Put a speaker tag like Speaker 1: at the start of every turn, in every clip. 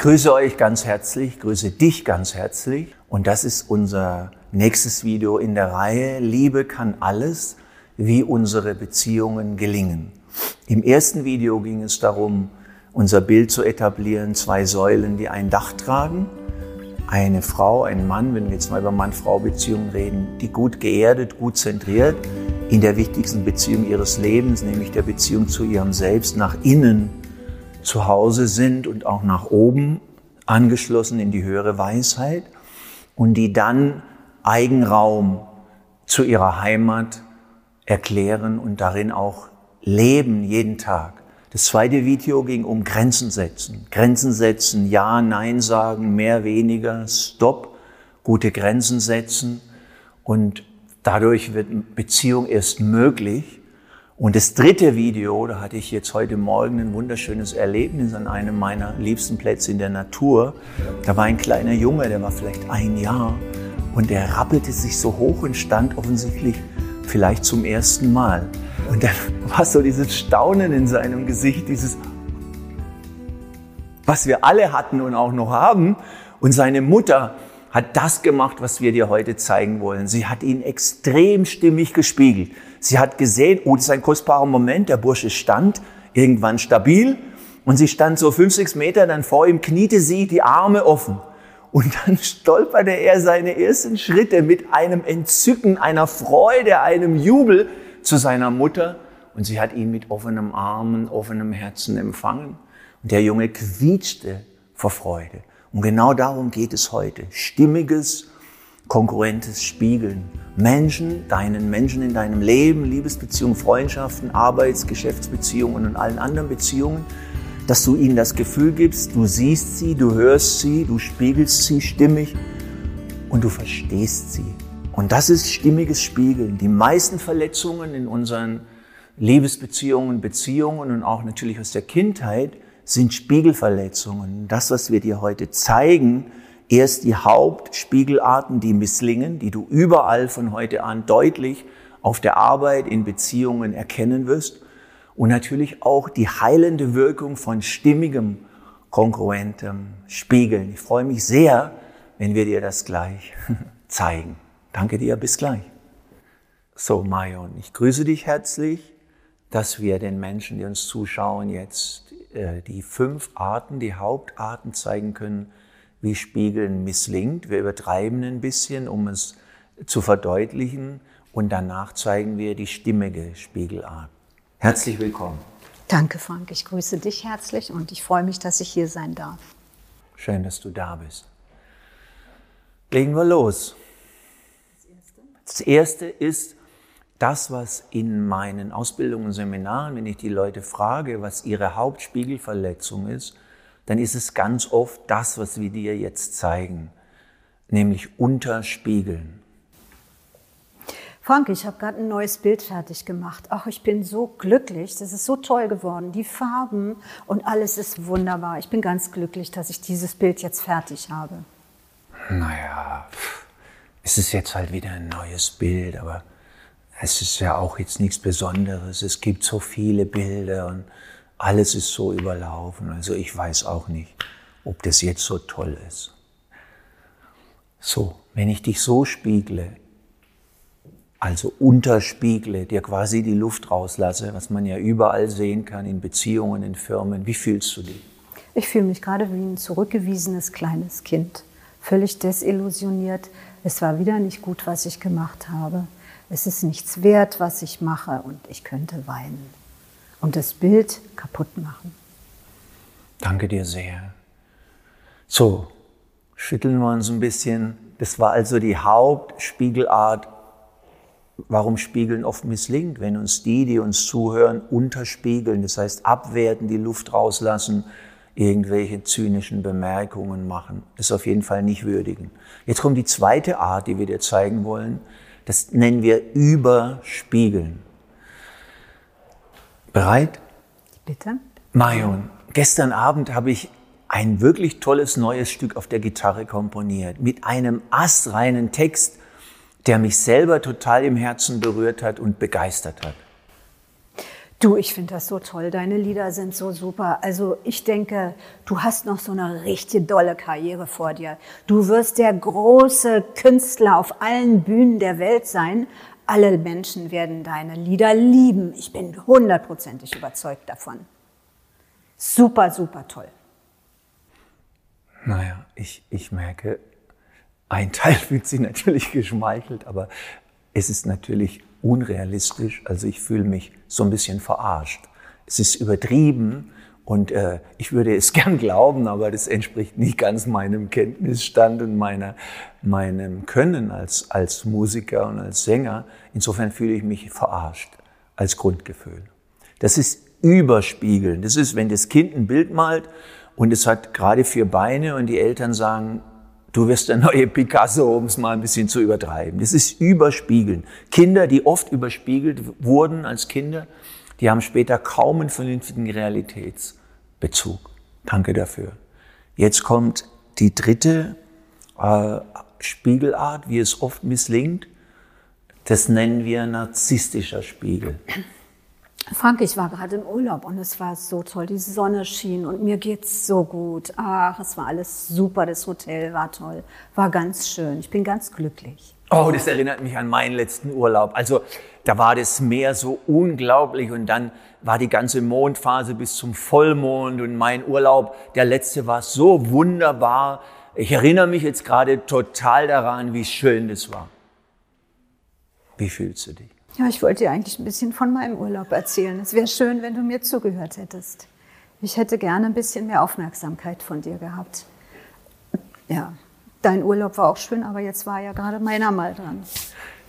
Speaker 1: grüße euch ganz herzlich, grüße dich ganz herzlich. Und das ist unser nächstes Video in der Reihe Liebe kann alles, wie unsere Beziehungen gelingen. Im ersten Video ging es darum, unser Bild zu etablieren, zwei Säulen, die ein Dach tragen. Eine Frau, ein Mann, wenn wir jetzt mal über Mann-Frau-Beziehungen reden, die gut geerdet, gut zentriert, in der wichtigsten Beziehung ihres Lebens, nämlich der Beziehung zu ihrem Selbst, nach innen zu Hause sind und auch nach oben angeschlossen in die höhere Weisheit und die dann Eigenraum zu ihrer Heimat erklären und darin auch leben jeden Tag. Das zweite Video ging um Grenzen setzen. Grenzen setzen, ja, nein sagen, mehr, weniger, stopp, gute Grenzen setzen. Und dadurch wird Beziehung erst möglich. Und das dritte Video, da hatte ich jetzt heute Morgen ein wunderschönes Erlebnis an einem meiner liebsten Plätze in der Natur. Da war ein kleiner Junge, der war vielleicht ein Jahr und der rappelte sich so hoch und stand offensichtlich vielleicht zum ersten Mal. Und dann war so dieses Staunen in seinem Gesicht, dieses, was wir alle hatten und auch noch haben. Und seine Mutter hat das gemacht, was wir dir heute zeigen wollen. Sie hat ihn extrem stimmig gespiegelt. Sie hat gesehen, oh, das ist ein kostbarer Moment, der Bursche stand irgendwann stabil und sie stand so fünf, sechs Meter dann vor ihm, kniete sie, die Arme offen. Und dann stolperte er seine ersten Schritte mit einem Entzücken, einer Freude, einem Jubel zu seiner Mutter und sie hat ihn mit offenem Armen, offenem Herzen empfangen. Und der Junge quietschte vor Freude. Und genau darum geht es heute. Stimmiges, konkurrentes Spiegeln. Menschen, deinen Menschen in deinem Leben, Liebesbeziehungen, Freundschaften, Arbeits-, Geschäftsbeziehungen und allen anderen Beziehungen, dass du ihnen das Gefühl gibst, du siehst sie, du hörst sie, du spiegelst sie stimmig und du verstehst sie. Und das ist stimmiges Spiegeln. Die meisten Verletzungen in unseren Liebesbeziehungen, Beziehungen und auch natürlich aus der Kindheit sind Spiegelverletzungen. Das, was wir dir heute zeigen, erst die Hauptspiegelarten, die misslingen, die du überall von heute an deutlich auf der Arbeit, in Beziehungen erkennen wirst. Und natürlich auch die heilende Wirkung von stimmigem, kongruentem Spiegeln. Ich freue mich sehr, wenn wir dir das gleich zeigen. Danke dir, bis gleich. So, Marion, ich grüße dich herzlich, dass wir den Menschen, die uns zuschauen, jetzt äh, die fünf Arten, die Hauptarten zeigen können, wie Spiegeln misslingt. Wir übertreiben ein bisschen, um es zu verdeutlichen, und danach zeigen wir die stimmige Spiegelart. Herzlich willkommen.
Speaker 2: Danke, Frank. Ich grüße dich herzlich und ich freue mich, dass ich hier sein darf.
Speaker 1: Schön, dass du da bist. Legen wir los. Das erste ist das, was in meinen Ausbildungen und Seminaren, wenn ich die Leute frage, was ihre Hauptspiegelverletzung ist, dann ist es ganz oft das, was wir dir jetzt zeigen, nämlich unterspiegeln.
Speaker 2: Frank, ich habe gerade ein neues Bild fertig gemacht. Ach, ich bin so glücklich. Das ist so toll geworden. Die Farben und alles ist wunderbar. Ich bin ganz glücklich, dass ich dieses Bild jetzt fertig habe.
Speaker 1: Naja, es ist jetzt halt wieder ein neues Bild, aber es ist ja auch jetzt nichts Besonderes. Es gibt so viele Bilder und alles ist so überlaufen. Also ich weiß auch nicht, ob das jetzt so toll ist. So, wenn ich dich so spiegle, also unterspiegle, dir quasi die Luft rauslasse, was man ja überall sehen kann in Beziehungen, in Firmen, wie fühlst du dich?
Speaker 2: Ich fühle mich gerade wie ein zurückgewiesenes kleines Kind, völlig desillusioniert, es war wieder nicht gut, was ich gemacht habe. Es ist nichts wert, was ich mache und ich könnte weinen und das Bild kaputt machen.
Speaker 1: Danke dir sehr. So, schütteln wir uns ein bisschen. Das war also die Hauptspiegelart, warum Spiegeln oft misslingt, wenn uns die, die uns zuhören, unterspiegeln, das heißt abwerten, die Luft rauslassen, irgendwelche zynischen Bemerkungen machen. Das auf jeden Fall nicht würdigen. Jetzt kommt die zweite Art, die wir dir zeigen wollen. Das nennen wir Überspiegeln. Bereit?
Speaker 2: Bitte.
Speaker 1: Marion, gestern Abend habe ich ein wirklich tolles neues Stück auf der Gitarre komponiert mit einem astreinen Text, der mich selber total im Herzen berührt hat und begeistert hat.
Speaker 2: Du, ich finde das so toll. Deine Lieder sind so super. Also ich denke, du hast noch so eine richtig dolle Karriere vor dir. Du wirst der große Künstler auf allen Bühnen der Welt sein. Alle Menschen werden deine Lieder lieben. Ich bin hundertprozentig überzeugt davon. Super, super toll.
Speaker 1: Naja, ich, ich merke, ein Teil fühlt sich natürlich geschmeichelt, aber es ist natürlich unrealistisch. Also ich fühle mich so ein bisschen verarscht. Es ist übertrieben und äh, ich würde es gern glauben, aber das entspricht nicht ganz meinem Kenntnisstand und meiner, meinem Können als, als Musiker und als Sänger. Insofern fühle ich mich verarscht als Grundgefühl. Das ist überspiegeln. Das ist, wenn das Kind ein Bild malt und es hat gerade vier Beine und die Eltern sagen, du wirst der neue Picasso, um es mal ein bisschen zu übertreiben. Das ist überspiegeln. Kinder, die oft überspiegelt wurden als Kinder, die haben später kaum einen vernünftigen Realitätsbezug. Danke dafür. Jetzt kommt die dritte äh, Spiegelart, wie es oft misslingt. Das nennen wir narzisstischer Spiegel.
Speaker 2: Frank, ich war gerade im Urlaub und es war so toll. Die Sonne schien und mir geht's so gut. Ach, es war alles super. Das Hotel war toll. War ganz schön. Ich bin ganz glücklich.
Speaker 1: Oh, das erinnert mich an meinen letzten Urlaub. Also, da war das Meer so unglaublich und dann war die ganze Mondphase bis zum Vollmond und mein Urlaub, der letzte war so wunderbar. Ich erinnere mich jetzt gerade total daran, wie schön das war. Wie fühlst du dich?
Speaker 2: Ja, ich wollte dir eigentlich ein bisschen von meinem Urlaub erzählen. Es wäre schön, wenn du mir zugehört hättest. Ich hätte gerne ein bisschen mehr Aufmerksamkeit von dir gehabt. Ja, dein Urlaub war auch schön, aber jetzt war ja gerade meiner mal dran.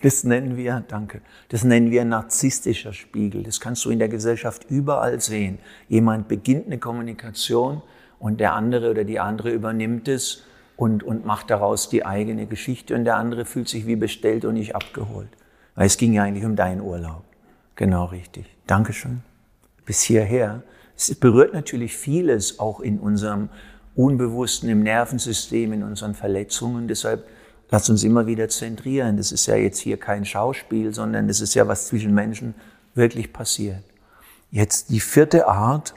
Speaker 1: Das nennen wir, danke, das nennen wir narzisstischer Spiegel. Das kannst du in der Gesellschaft überall sehen. Jemand beginnt eine Kommunikation und der andere oder die andere übernimmt es und, und macht daraus die eigene Geschichte und der andere fühlt sich wie bestellt und nicht abgeholt. Weil es ging ja eigentlich um deinen Urlaub. Genau richtig. Dankeschön. Bis hierher. Es berührt natürlich vieles auch in unserem Unbewussten, im Nervensystem, in unseren Verletzungen. Deshalb lass uns immer wieder zentrieren. Das ist ja jetzt hier kein Schauspiel, sondern das ist ja, was zwischen Menschen wirklich passiert. Jetzt die vierte Art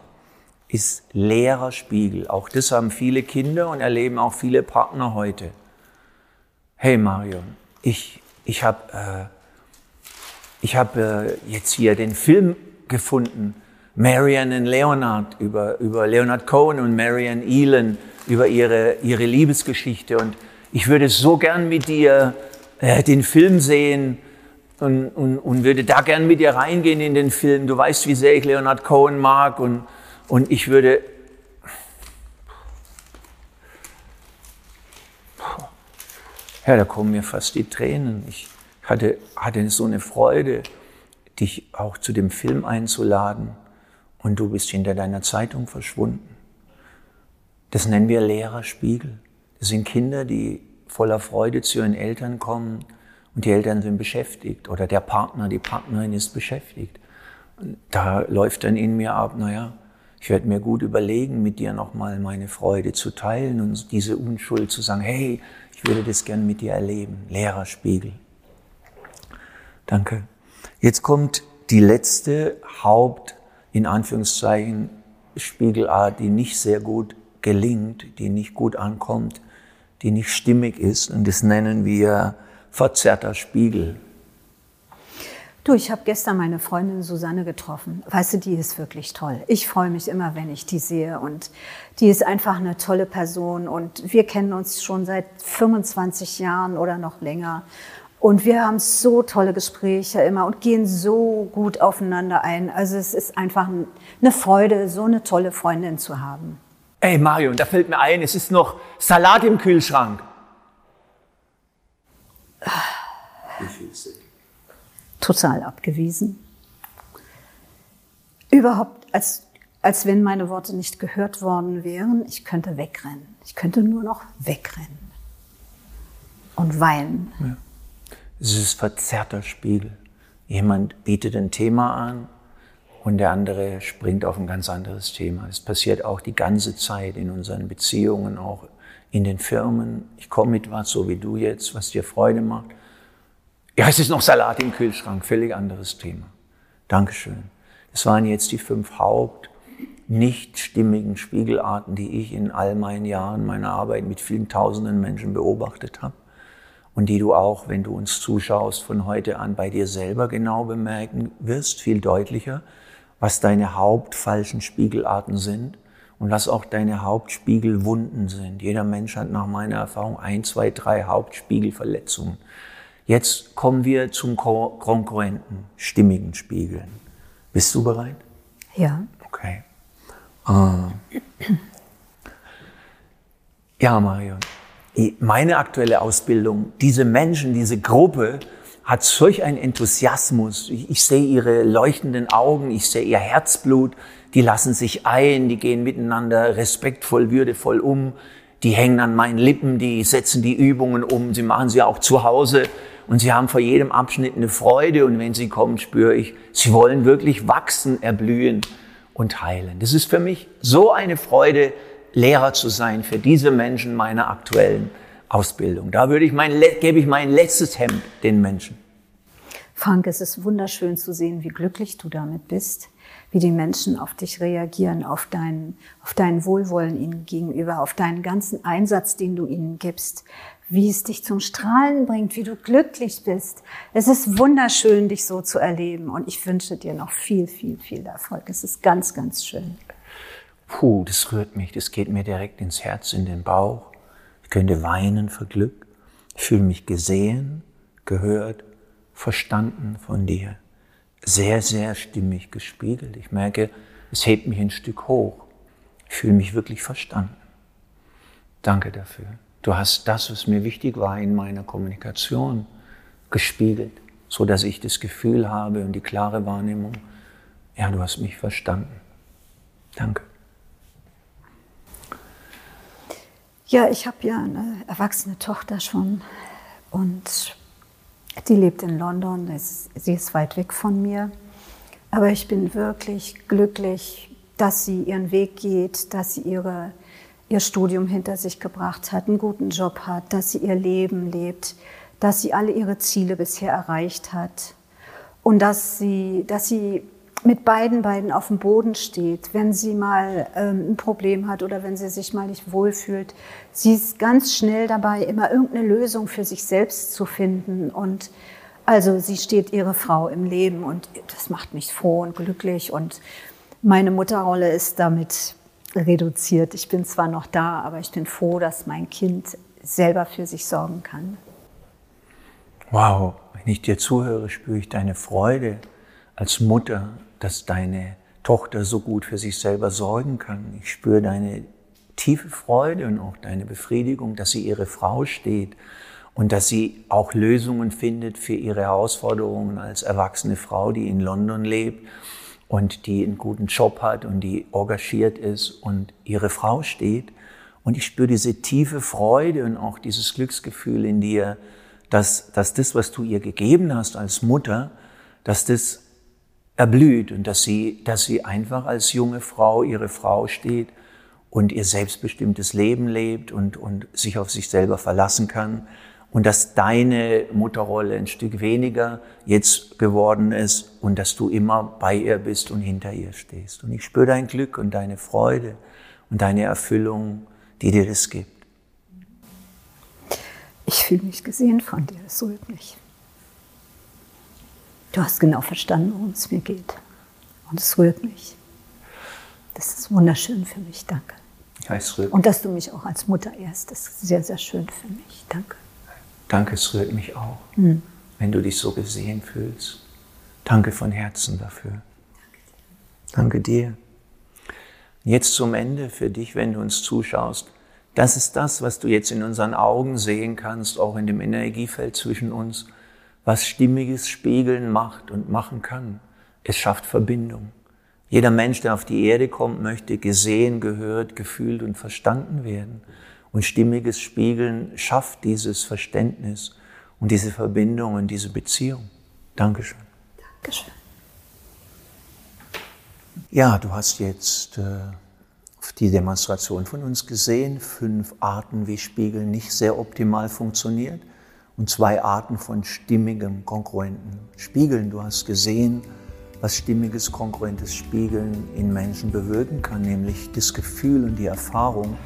Speaker 1: ist leerer Spiegel. Auch das haben viele Kinder und erleben auch viele Partner heute. Hey Marion, ich, ich habe äh, ich habe äh, jetzt hier den Film gefunden, Marianne und Leonard, über, über Leonard Cohen und Marianne Elan, über ihre, ihre Liebesgeschichte. Und ich würde so gern mit dir äh, den Film sehen und, und, und würde da gern mit dir reingehen in den Film. Du weißt, wie sehr ich Leonard Cohen mag und, und ich würde... Ja, da kommen mir fast die Tränen. Ich, hatte, hatte so eine Freude, dich auch zu dem Film einzuladen und du bist hinter deiner Zeitung verschwunden. Das nennen wir leerer Spiegel. Das sind Kinder, die voller Freude zu ihren Eltern kommen und die Eltern sind beschäftigt oder der Partner, die Partnerin ist beschäftigt. Da läuft dann in mir ab, naja, ich werde mir gut überlegen, mit dir nochmal meine Freude zu teilen und diese Unschuld zu sagen, hey, ich würde das gern mit dir erleben. Leerer Spiegel. Danke. Jetzt kommt die letzte Haupt, in Anführungszeichen, Spiegelart, die nicht sehr gut gelingt, die nicht gut ankommt, die nicht stimmig ist. Und das nennen wir verzerrter Spiegel.
Speaker 2: Du, ich habe gestern meine Freundin Susanne getroffen. Weißt du, die ist wirklich toll. Ich freue mich immer, wenn ich die sehe. Und die ist einfach eine tolle Person. Und wir kennen uns schon seit 25 Jahren oder noch länger. Und wir haben so tolle Gespräche immer und gehen so gut aufeinander ein. Also es ist einfach eine Freude, so eine tolle Freundin zu haben.
Speaker 1: Ey Mario, da fällt mir ein, es ist noch Salat im Kühlschrank.
Speaker 2: Wie fühlst du dich? Total abgewiesen. Überhaupt, als, als wenn meine Worte nicht gehört worden wären. Ich könnte wegrennen. Ich könnte nur noch wegrennen und weinen. Ja.
Speaker 1: Es ist verzerrter Spiegel. Jemand bietet ein Thema an und der andere springt auf ein ganz anderes Thema. Es passiert auch die ganze Zeit in unseren Beziehungen, auch in den Firmen. Ich komme mit was, so wie du jetzt, was dir Freude macht. Ja, es ist noch Salat im Kühlschrank, völlig anderes Thema. Dankeschön. Es waren jetzt die fünf Haupt nicht stimmigen Spiegelarten, die ich in all meinen Jahren meiner Arbeit mit vielen tausenden Menschen beobachtet habe und die du auch, wenn du uns zuschaust, von heute an bei dir selber genau bemerken wirst, viel deutlicher, was deine hauptfalschen Spiegelarten sind und was auch deine Hauptspiegelwunden sind. Jeder Mensch hat nach meiner Erfahrung ein, zwei, drei Hauptspiegelverletzungen. Jetzt kommen wir zum konkurrenten, stimmigen Spiegeln. Bist du bereit?
Speaker 2: Ja.
Speaker 1: Okay. Ah. Ja, Marion. Meine aktuelle Ausbildung, diese Menschen, diese Gruppe hat solch einen Enthusiasmus. Ich, ich sehe ihre leuchtenden Augen, ich sehe ihr Herzblut, die lassen sich ein, die gehen miteinander respektvoll, würdevoll um, die hängen an meinen Lippen, die setzen die Übungen um, sie machen sie auch zu Hause und sie haben vor jedem Abschnitt eine Freude und wenn sie kommen, spüre ich, sie wollen wirklich wachsen, erblühen und heilen. Das ist für mich so eine Freude, Lehrer zu sein für diese Menschen meiner aktuellen Ausbildung. Da würde ich mein, gebe ich mein letztes Hemd den Menschen.
Speaker 2: Frank, es ist wunderschön zu sehen, wie glücklich du damit bist, wie die Menschen auf dich reagieren, auf dein, auf dein Wohlwollen ihnen gegenüber, auf deinen ganzen Einsatz, den du ihnen gibst, wie es dich zum Strahlen bringt, wie du glücklich bist. Es ist wunderschön, dich so zu erleben und ich wünsche dir noch viel, viel, viel Erfolg. Es ist ganz, ganz schön.
Speaker 1: Puh, das rührt mich, das geht mir direkt ins Herz, in den Bauch. Ich könnte weinen vor Glück. Ich fühle mich gesehen, gehört, verstanden von dir. Sehr, sehr stimmig gespiegelt. Ich merke, es hebt mich ein Stück hoch. Ich fühle mich wirklich verstanden. Danke dafür. Du hast das, was mir wichtig war in meiner Kommunikation, gespiegelt, so dass ich das Gefühl habe und die klare Wahrnehmung, ja, du hast mich verstanden. Danke.
Speaker 2: Ja, ich habe ja eine erwachsene Tochter schon und die lebt in London. Sie ist weit weg von mir. Aber ich bin wirklich glücklich, dass sie ihren Weg geht, dass sie ihre, ihr Studium hinter sich gebracht hat, einen guten Job hat, dass sie ihr Leben lebt, dass sie alle ihre Ziele bisher erreicht hat und dass sie, dass sie mit beiden beiden auf dem Boden steht, wenn sie mal ähm, ein Problem hat oder wenn sie sich mal nicht wohlfühlt. Sie ist ganz schnell dabei, immer irgendeine Lösung für sich selbst zu finden. Und also sie steht ihre Frau im Leben und das macht mich froh und glücklich. Und meine Mutterrolle ist damit reduziert. Ich bin zwar noch da, aber ich bin froh, dass mein Kind selber für sich sorgen kann.
Speaker 1: Wow, wenn ich dir zuhöre, spüre ich deine Freude als Mutter, dass deine Tochter so gut für sich selber sorgen kann. Ich spüre deine tiefe Freude und auch deine Befriedigung, dass sie ihre Frau steht und dass sie auch Lösungen findet für ihre Herausforderungen als erwachsene Frau, die in London lebt und die einen guten Job hat und die engagiert ist und ihre Frau steht. Und ich spüre diese tiefe Freude und auch dieses Glücksgefühl in dir, dass, dass das, was du ihr gegeben hast als Mutter, dass das erblüht und dass sie, dass sie einfach als junge Frau ihre Frau steht und ihr selbstbestimmtes Leben lebt und, und sich auf sich selber verlassen kann und dass deine Mutterrolle ein Stück weniger jetzt geworden ist und dass du immer bei ihr bist und hinter ihr stehst. Und ich spüre dein Glück und deine Freude und deine Erfüllung, die dir das gibt.
Speaker 2: Ich fühle mich gesehen von dir, das rührt mich. Du hast genau verstanden, worum es mir geht. Und es rührt mich. Das ist wunderschön für mich, danke.
Speaker 1: Ja, es rührt
Speaker 2: Und dass du mich auch als Mutter ehrst, das ist sehr, sehr schön für mich. Danke.
Speaker 1: Danke, es rührt mich auch, hm. wenn du dich so gesehen fühlst. Danke von Herzen dafür. Danke dir. Jetzt zum Ende für dich, wenn du uns zuschaust. Das ist das, was du jetzt in unseren Augen sehen kannst, auch in dem Energiefeld zwischen uns was stimmiges Spiegeln macht und machen kann. Es schafft Verbindung. Jeder Mensch, der auf die Erde kommt, möchte gesehen, gehört, gefühlt und verstanden werden. Und stimmiges Spiegeln schafft dieses Verständnis und diese Verbindung und diese Beziehung. Dankeschön.
Speaker 2: Dankeschön.
Speaker 1: Ja, du hast jetzt äh, die Demonstration von uns gesehen. Fünf Arten, wie Spiegeln nicht sehr optimal funktioniert und zwei Arten von stimmigem, kongruenten Spiegeln. Du hast gesehen, was stimmiges, kongruentes Spiegeln in Menschen bewirken kann, nämlich das Gefühl und die Erfahrung,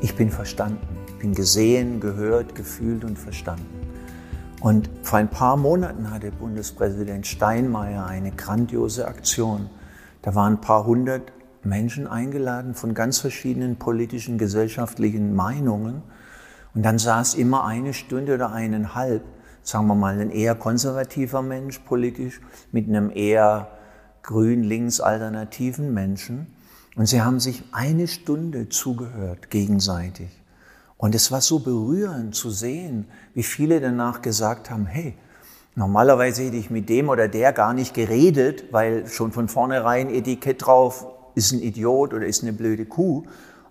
Speaker 1: ich bin verstanden, bin gesehen, gehört, gefühlt und verstanden. Und vor ein paar Monaten hatte Bundespräsident Steinmeier eine grandiose Aktion. Da waren ein paar hundert Menschen eingeladen von ganz verschiedenen politischen, gesellschaftlichen Meinungen. Und dann saß immer eine Stunde oder eineinhalb sagen wir mal, ein eher konservativer Mensch politisch mit einem eher grün-links alternativen Menschen. Und sie haben sich eine Stunde zugehört gegenseitig. Und es war so berührend zu sehen, wie viele danach gesagt haben, hey, normalerweise hätte ich mit dem oder der gar nicht geredet, weil schon von vornherein Etikett drauf ist ein Idiot oder ist eine blöde Kuh.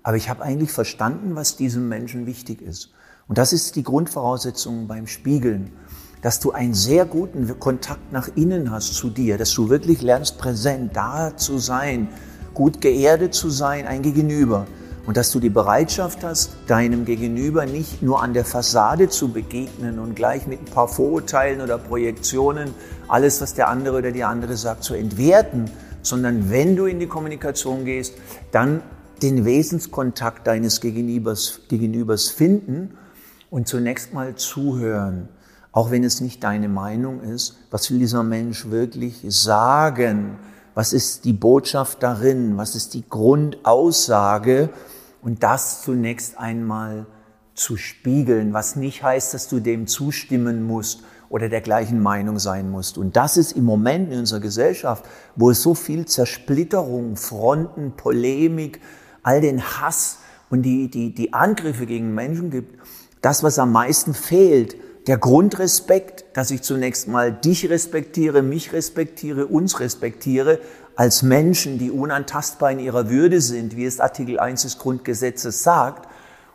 Speaker 1: Aber ich habe eigentlich verstanden, was diesem Menschen wichtig ist. Und das ist die Grundvoraussetzung beim Spiegeln dass du einen sehr guten Kontakt nach innen hast zu dir, dass du wirklich lernst, präsent da zu sein, gut geerdet zu sein, ein Gegenüber. Und dass du die Bereitschaft hast, deinem Gegenüber nicht nur an der Fassade zu begegnen und gleich mit ein paar Vorurteilen oder Projektionen alles, was der andere oder die andere sagt, zu entwerten, sondern wenn du in die Kommunikation gehst, dann den Wesenskontakt deines Gegenübers, Gegenübers finden und zunächst mal zuhören auch wenn es nicht deine Meinung ist, was will dieser Mensch wirklich sagen? Was ist die Botschaft darin? Was ist die Grundaussage? Und das zunächst einmal zu spiegeln, was nicht heißt, dass du dem zustimmen musst oder der gleichen Meinung sein musst. Und das ist im Moment in unserer Gesellschaft, wo es so viel Zersplitterung, Fronten, Polemik, all den Hass und die, die, die Angriffe gegen Menschen gibt, das, was am meisten fehlt, der Grundrespekt, dass ich zunächst mal dich respektiere, mich respektiere, uns respektiere, als Menschen, die unantastbar in ihrer Würde sind, wie es Artikel 1 des Grundgesetzes sagt.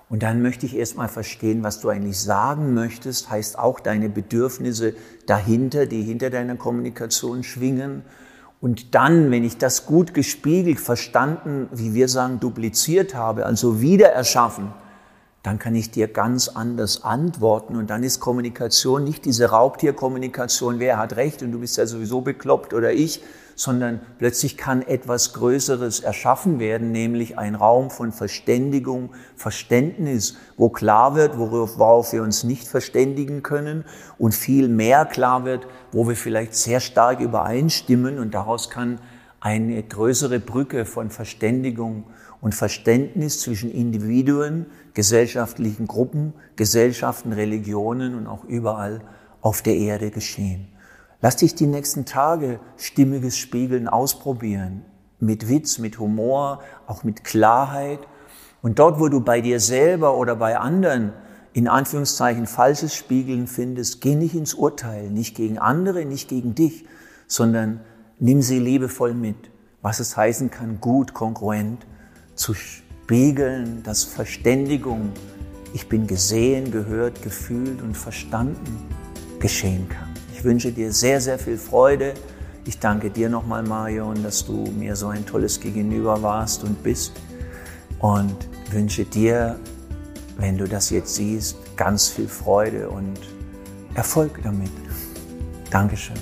Speaker 1: Und dann möchte ich erst mal verstehen, was du eigentlich sagen möchtest, heißt auch deine Bedürfnisse dahinter, die hinter deiner Kommunikation schwingen. Und dann, wenn ich das gut gespiegelt, verstanden, wie wir sagen, dupliziert habe, also wieder erschaffen, dann kann ich dir ganz anders antworten. Und dann ist Kommunikation nicht diese Raubtierkommunikation, wer hat recht und du bist ja sowieso bekloppt oder ich, sondern plötzlich kann etwas Größeres erschaffen werden, nämlich ein Raum von Verständigung, Verständnis, wo klar wird, worauf, wir uns nicht verständigen können und viel mehr klar wird, wo wir vielleicht sehr stark übereinstimmen und daraus kann eine größere Brücke von Verständigung und Verständnis zwischen Individuen, gesellschaftlichen Gruppen, Gesellschaften, Religionen und auch überall auf der Erde geschehen. Lass dich die nächsten Tage stimmiges Spiegeln ausprobieren. Mit Witz, mit Humor, auch mit Klarheit. Und dort, wo du bei dir selber oder bei anderen in Anführungszeichen falsches Spiegeln findest, geh nicht ins Urteil, nicht gegen andere, nicht gegen dich, sondern nimm sie liebevoll mit, was es heißen kann, gut, kongruent zu spiegeln, dass Verständigung, ich bin gesehen, gehört, gefühlt und verstanden, geschehen kann. Ich wünsche dir sehr, sehr viel Freude. Ich danke dir nochmal, Marion, dass du mir so ein tolles Gegenüber warst und bist. Und wünsche dir, wenn du das jetzt siehst, ganz viel Freude und Erfolg damit. Dankeschön.